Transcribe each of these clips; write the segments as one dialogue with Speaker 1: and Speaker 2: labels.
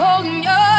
Speaker 1: are very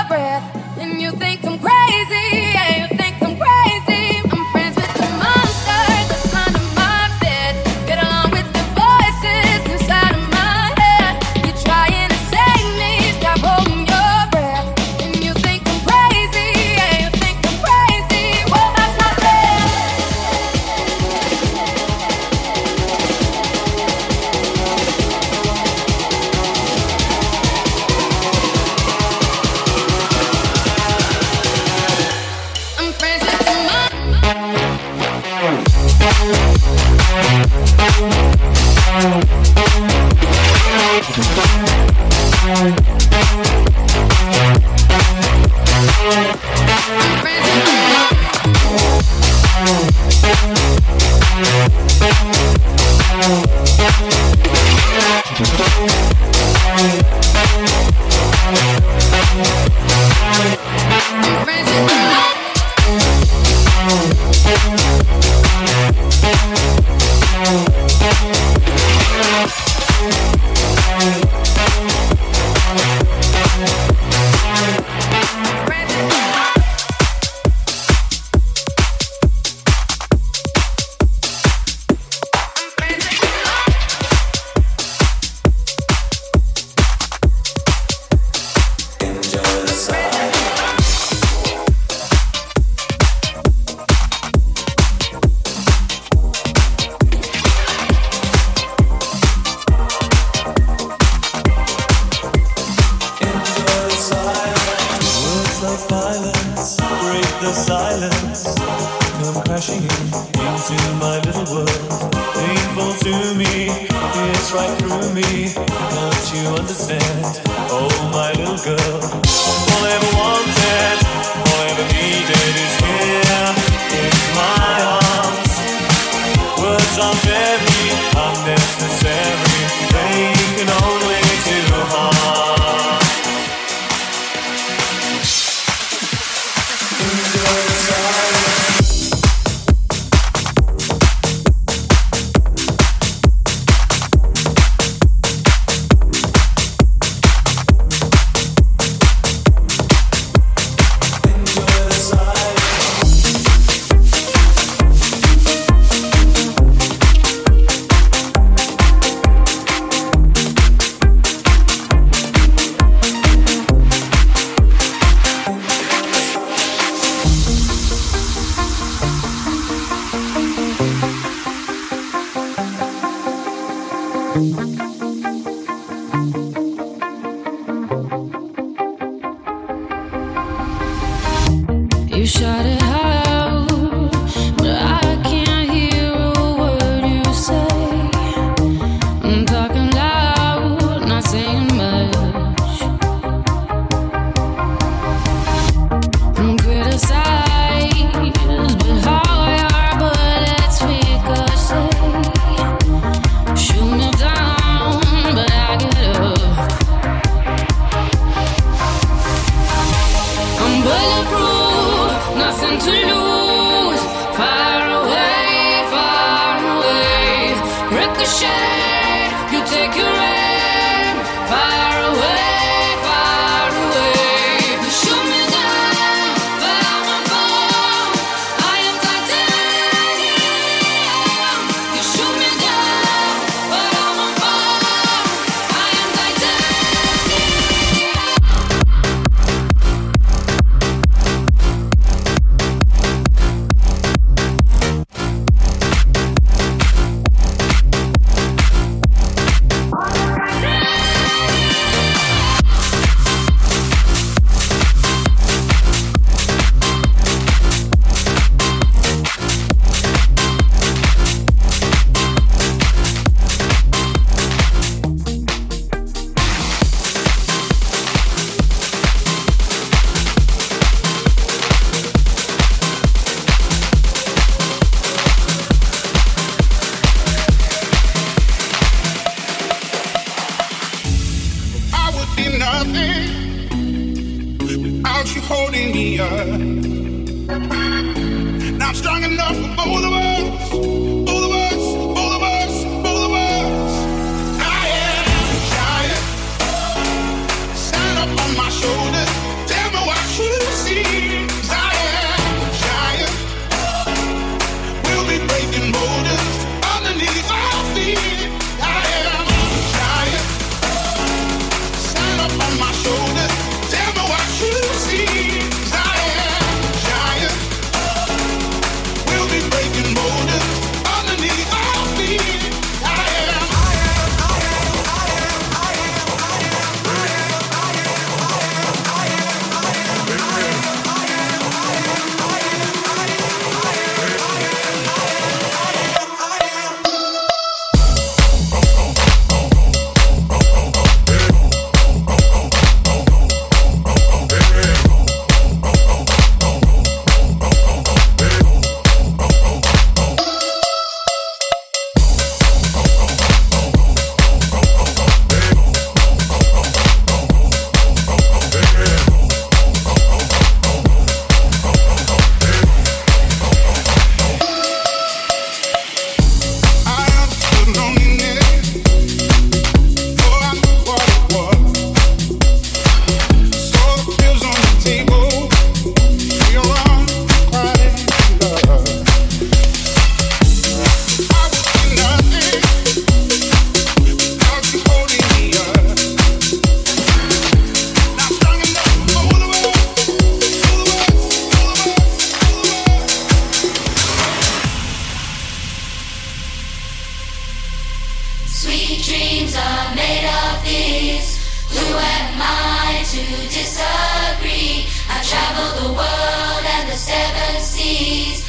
Speaker 2: Sweet dreams are made of these. Who am I to disagree? I've traveled the
Speaker 3: world and the
Speaker 4: seven seas.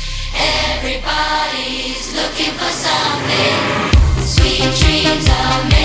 Speaker 4: Everybody's looking for something. Sweet dreams are
Speaker 2: made.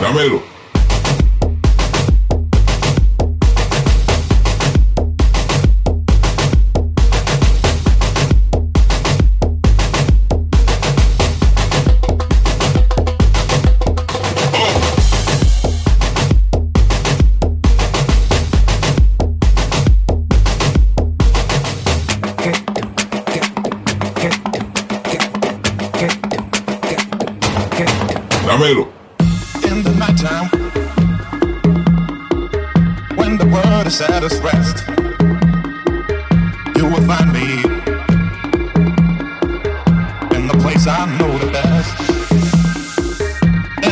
Speaker 2: Dámelo.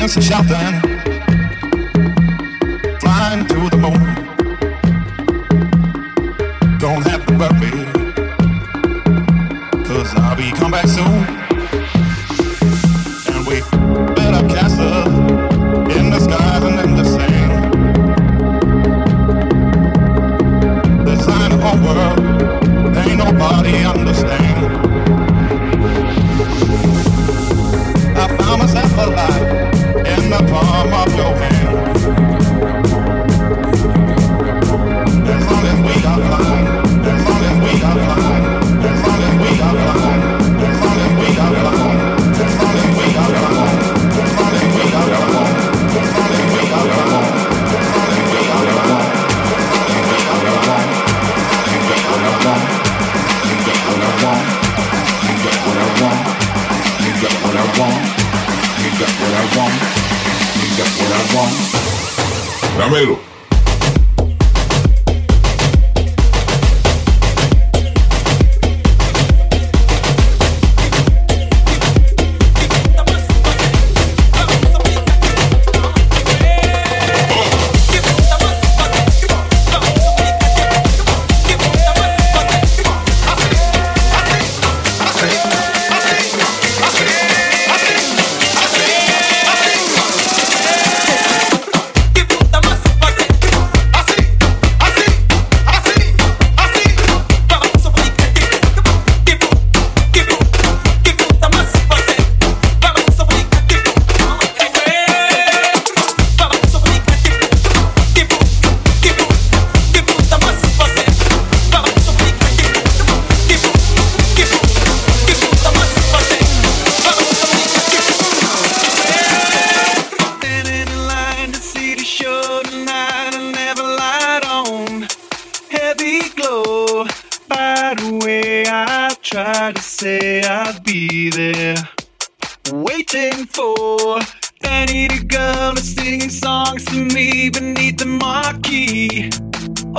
Speaker 5: wings are shouting, flying to the moon. Don't have to worry, cause I'll be coming back soon.
Speaker 6: waiting for any girl to sing songs to me beneath the marquee.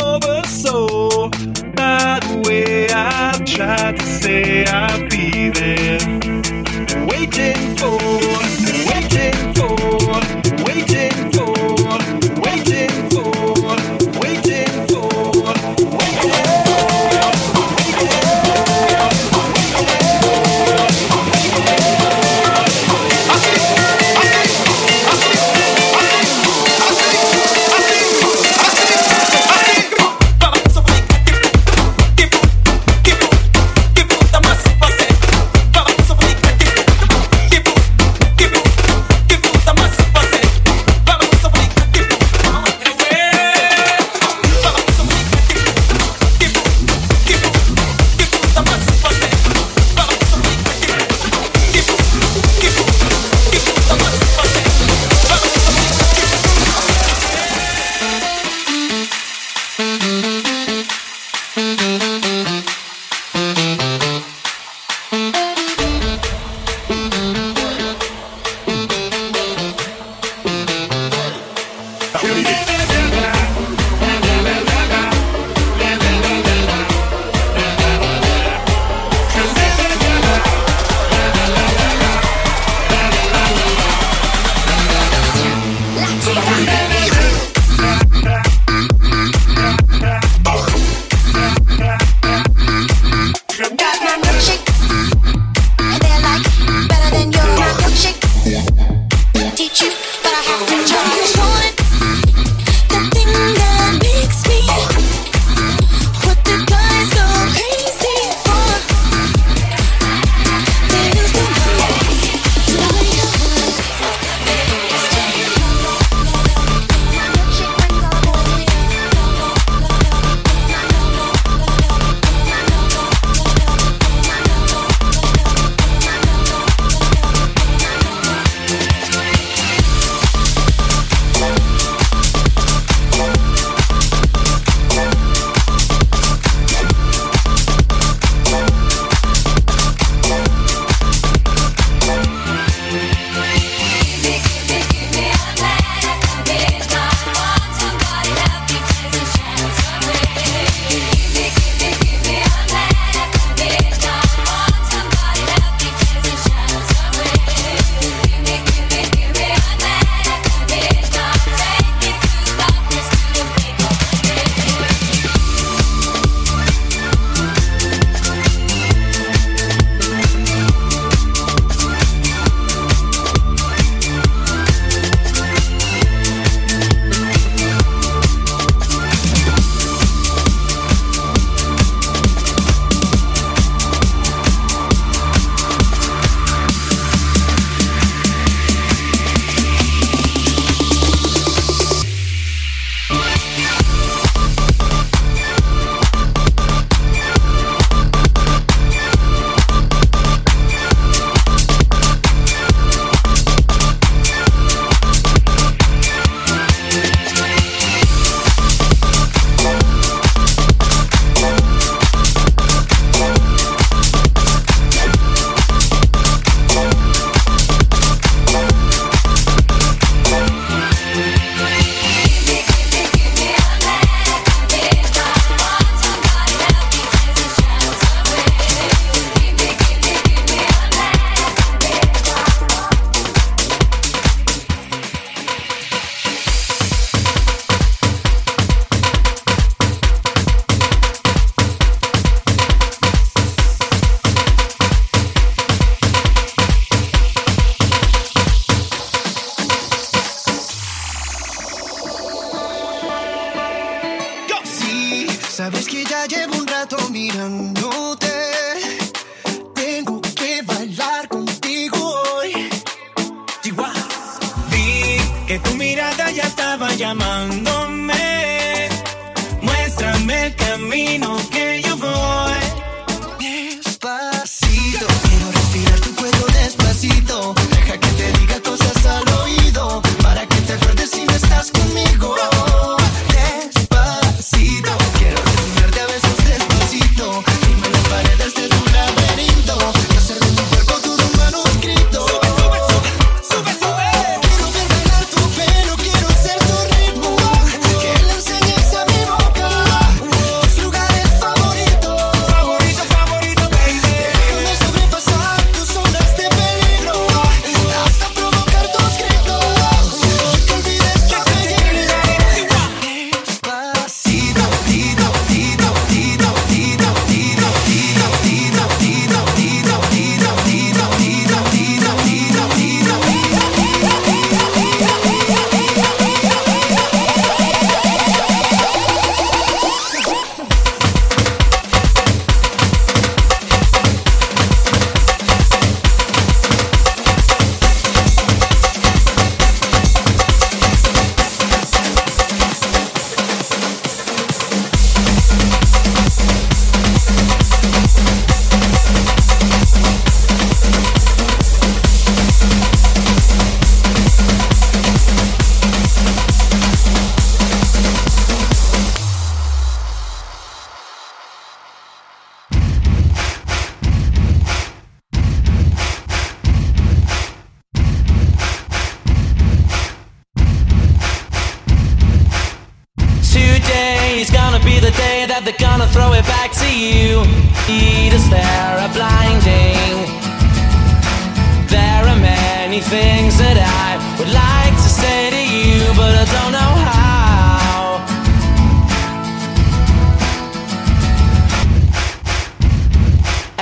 Speaker 6: Over so by the way, I've tried to say I'll be there, waiting for.
Speaker 7: Mm-hmm. llamando.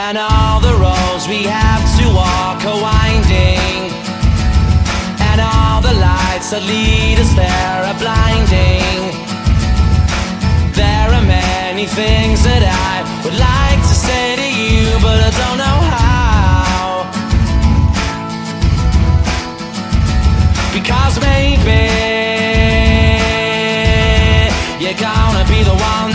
Speaker 7: And all the roads we have to walk are winding. And all the lights that lead us there are blinding. There are many things that I would like to say to you, but I don't know how. Because maybe you're gonna be the one.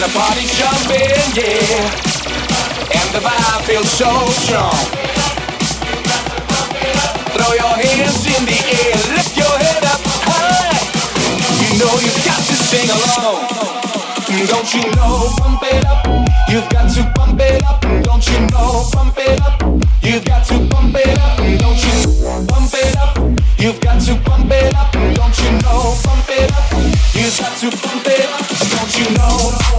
Speaker 8: The
Speaker 4: party's jumping, yeah, and the vibe feels so strong. Throw your hands in the air, lift your head up high. You know you've got to sing along. Don't you know, pump it up. You've got to pump it up. Don't you know, pump it up. You've got to pump it up. Don't you pump it up. You've got to pump it up. Don't you know, pump it up. You've got to pump it up. Don't you know?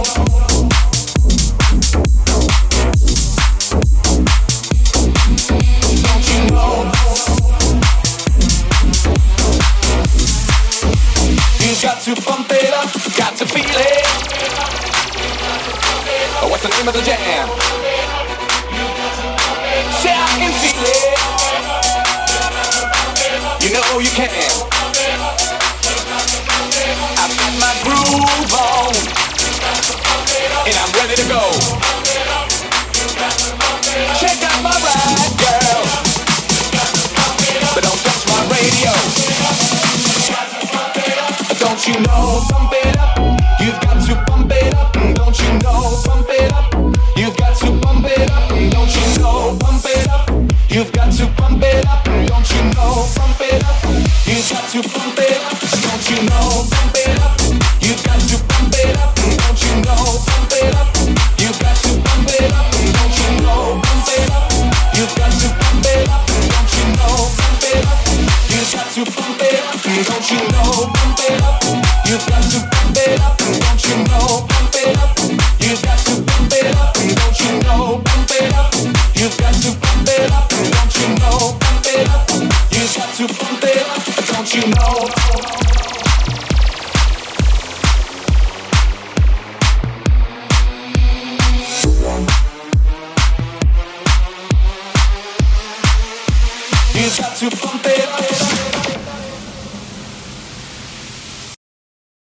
Speaker 4: You know? My groove on, and I'm ready to go. Check out my ride, girl, but don't touch my radio. Don't you know, pump it up. You've got to pump it up. Don't you know, pump it up. You've got to pump it up. Don't you know, pump it up. You've got to pump it up. Don't you know, pump it up. You've got to pump it up.